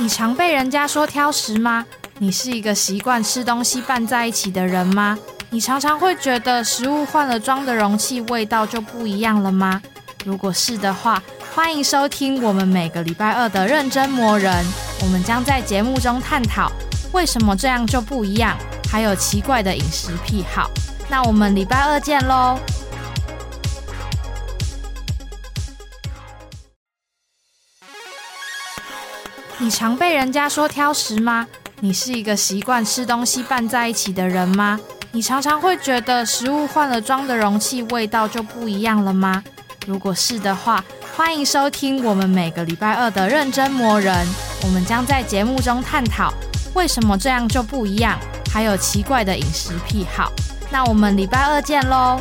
你常被人家说挑食吗？你是一个习惯吃东西拌在一起的人吗？你常常会觉得食物换了装的容器，味道就不一样了吗？如果是的话，欢迎收听我们每个礼拜二的认真磨人。我们将在节目中探讨为什么这样就不一样，还有奇怪的饮食癖好。那我们礼拜二见喽！你常被人家说挑食吗？你是一个习惯吃东西拌在一起的人吗？你常常会觉得食物换了装的容器，味道就不一样了吗？如果是的话，欢迎收听我们每个礼拜二的认真磨人。我们将在节目中探讨为什么这样就不一样，还有奇怪的饮食癖好。那我们礼拜二见喽！